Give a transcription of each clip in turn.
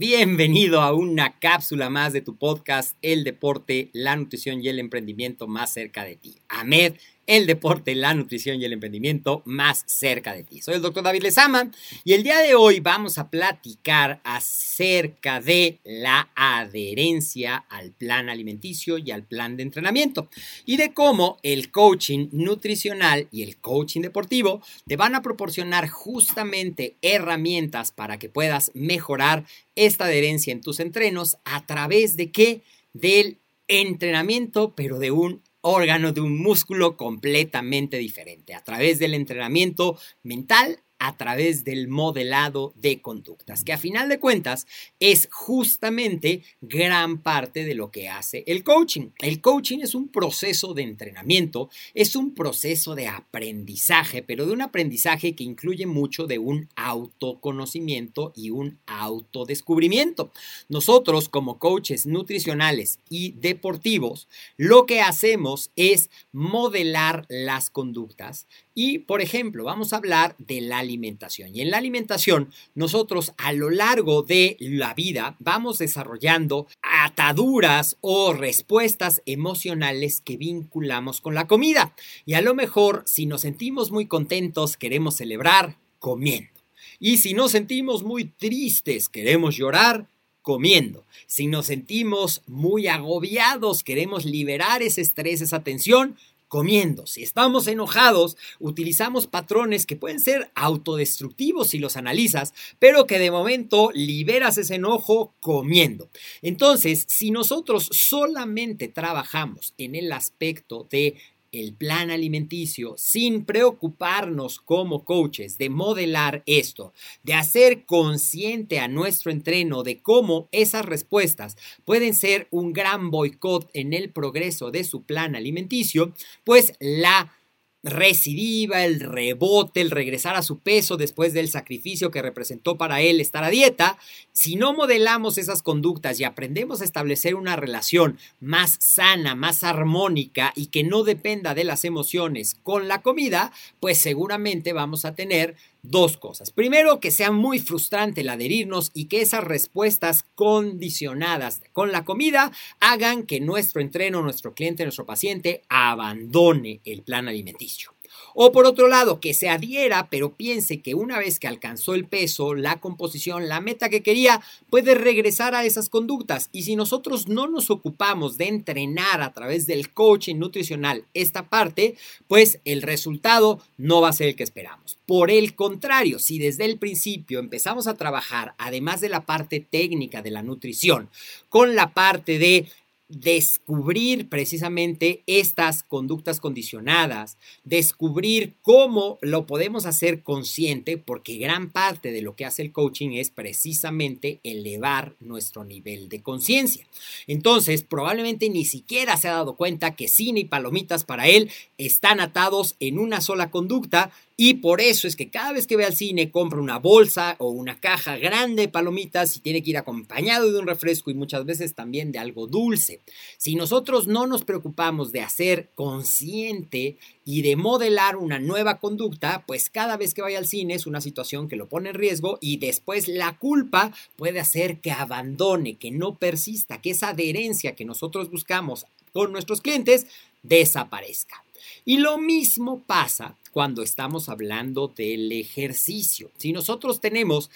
Bienvenido a una cápsula más de tu podcast El deporte, la nutrición y el emprendimiento más cerca de ti. Ahmed el deporte, la nutrición y el emprendimiento más cerca de ti. Soy el doctor David Lezama y el día de hoy vamos a platicar acerca de la adherencia al plan alimenticio y al plan de entrenamiento y de cómo el coaching nutricional y el coaching deportivo te van a proporcionar justamente herramientas para que puedas mejorar esta adherencia en tus entrenos a través de qué? Del entrenamiento, pero de un órgano de un músculo completamente diferente, a través del entrenamiento mental a través del modelado de conductas, que a final de cuentas es justamente gran parte de lo que hace el coaching. El coaching es un proceso de entrenamiento, es un proceso de aprendizaje, pero de un aprendizaje que incluye mucho de un autoconocimiento y un autodescubrimiento. Nosotros como coaches nutricionales y deportivos, lo que hacemos es modelar las conductas y, por ejemplo, vamos a hablar de la alimentación. Y en la alimentación, nosotros a lo largo de la vida vamos desarrollando ataduras o respuestas emocionales que vinculamos con la comida. Y a lo mejor, si nos sentimos muy contentos, queremos celebrar comiendo. Y si nos sentimos muy tristes, queremos llorar comiendo. Si nos sentimos muy agobiados, queremos liberar ese estrés, esa tensión, comiendo. Si estamos enojados, utilizamos patrones que pueden ser autodestructivos si los analizas, pero que de momento liberas ese enojo comiendo. Entonces, si nosotros solamente trabajamos en el aspecto de el plan alimenticio sin preocuparnos como coaches de modelar esto, de hacer consciente a nuestro entreno de cómo esas respuestas pueden ser un gran boicot en el progreso de su plan alimenticio, pues la recidiva, el rebote, el regresar a su peso después del sacrificio que representó para él estar a dieta, si no modelamos esas conductas y aprendemos a establecer una relación más sana, más armónica y que no dependa de las emociones con la comida, pues seguramente vamos a tener dos cosas. Primero, que sea muy frustrante el adherirnos y que esas respuestas condicionadas con la comida hagan que nuestro entreno, nuestro cliente, nuestro paciente abandone el plan alimenticio. O por otro lado, que se adhiera, pero piense que una vez que alcanzó el peso, la composición, la meta que quería, puede regresar a esas conductas. Y si nosotros no nos ocupamos de entrenar a través del coaching nutricional esta parte, pues el resultado no va a ser el que esperamos. Por el contrario, si desde el principio empezamos a trabajar, además de la parte técnica de la nutrición, con la parte de descubrir precisamente estas conductas condicionadas, descubrir cómo lo podemos hacer consciente, porque gran parte de lo que hace el coaching es precisamente elevar nuestro nivel de conciencia. Entonces, probablemente ni siquiera se ha dado cuenta que cine y palomitas para él están atados en una sola conducta, y por eso es que cada vez que ve al cine compra una bolsa o una caja grande de palomitas y tiene que ir acompañado de un refresco y muchas veces también de algo dulce. Si nosotros no nos preocupamos de hacer consciente y de modelar una nueva conducta, pues cada vez que vaya al cine es una situación que lo pone en riesgo y después la culpa puede hacer que abandone, que no persista, que esa adherencia que nosotros buscamos con nuestros clientes desaparezca. Y lo mismo pasa cuando estamos hablando del ejercicio. Si nosotros tenemos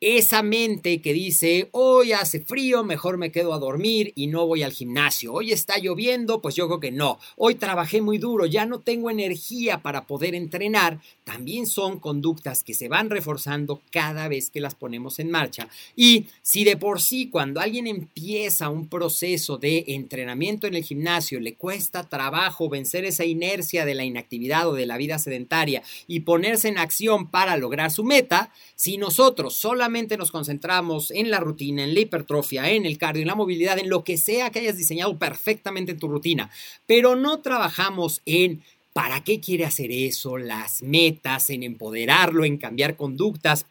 esa mente que dice, hoy hace frío, mejor me quedo a dormir y no voy al gimnasio. Hoy está lloviendo, pues yo creo que no. Hoy trabajé muy duro, ya no tengo energía para poder entrenar. También son conductas que se van reforzando cada vez que las ponemos en marcha. Y si de por sí cuando alguien empieza un proceso de entrenamiento en el gimnasio le cuesta trabajo vencer esa inercia de la inactividad o de la vida sedentaria y ponerse en acción para lograr su meta, si nosotros solamente nos concentramos en la rutina, en la hipertrofia, en el cardio, en la movilidad, en lo que sea que hayas diseñado perfectamente en tu rutina, pero no trabajamos en para qué quiere hacer eso, las metas, en empoderarlo, en cambiar conductas,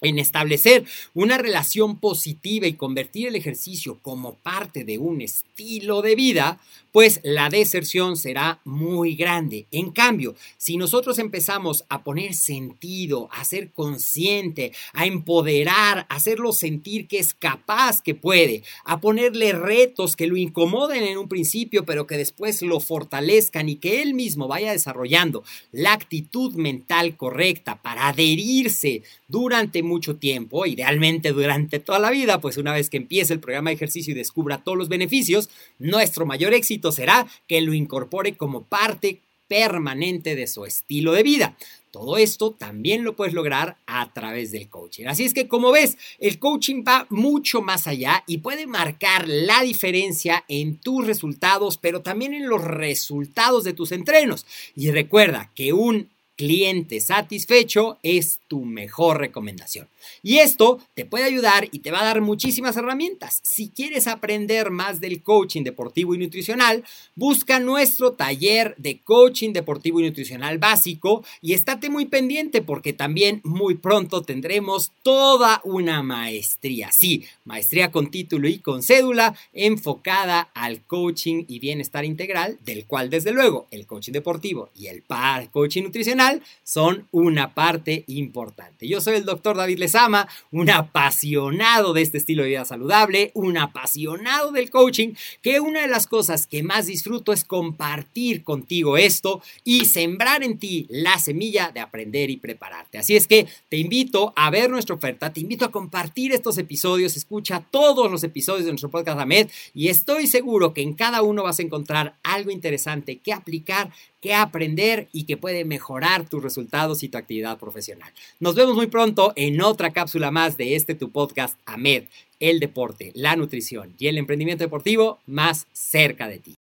en establecer una relación positiva y convertir el ejercicio como parte de un estilo de vida, pues la deserción será muy grande. En cambio, si nosotros empezamos a poner sentido, a ser consciente, a empoderar, a hacerlo sentir que es capaz, que puede, a ponerle retos que lo incomoden en un principio, pero que después lo fortalezcan y que él mismo vaya desarrollando la actitud mental correcta para adherirse durante mucho tiempo, idealmente durante toda la vida, pues una vez que empiece el programa de ejercicio y descubra todos los beneficios, nuestro mayor éxito será que lo incorpore como parte permanente de su estilo de vida. Todo esto también lo puedes lograr a través del coaching. Así es que como ves, el coaching va mucho más allá y puede marcar la diferencia en tus resultados, pero también en los resultados de tus entrenos. Y recuerda que un cliente satisfecho es tu mejor recomendación. Y esto te puede ayudar y te va a dar muchísimas herramientas. Si quieres aprender más del coaching deportivo y nutricional, busca nuestro taller de coaching deportivo y nutricional básico y estate muy pendiente porque también muy pronto tendremos toda una maestría. Sí, maestría con título y con cédula enfocada al coaching y bienestar integral, del cual desde luego el coaching deportivo y el par coaching nutricional son una parte importante. Yo soy el doctor David Lezama, un apasionado de este estilo de vida saludable, un apasionado del coaching, que una de las cosas que más disfruto es compartir contigo esto y sembrar en ti la semilla de aprender y prepararte. Así es que te invito a ver nuestra oferta, te invito a compartir estos episodios, escucha todos los episodios de nuestro podcast AMED y estoy seguro que en cada uno vas a encontrar algo interesante que aplicar que aprender y que puede mejorar tus resultados y tu actividad profesional. Nos vemos muy pronto en otra cápsula más de este tu podcast AMED, el deporte, la nutrición y el emprendimiento deportivo más cerca de ti.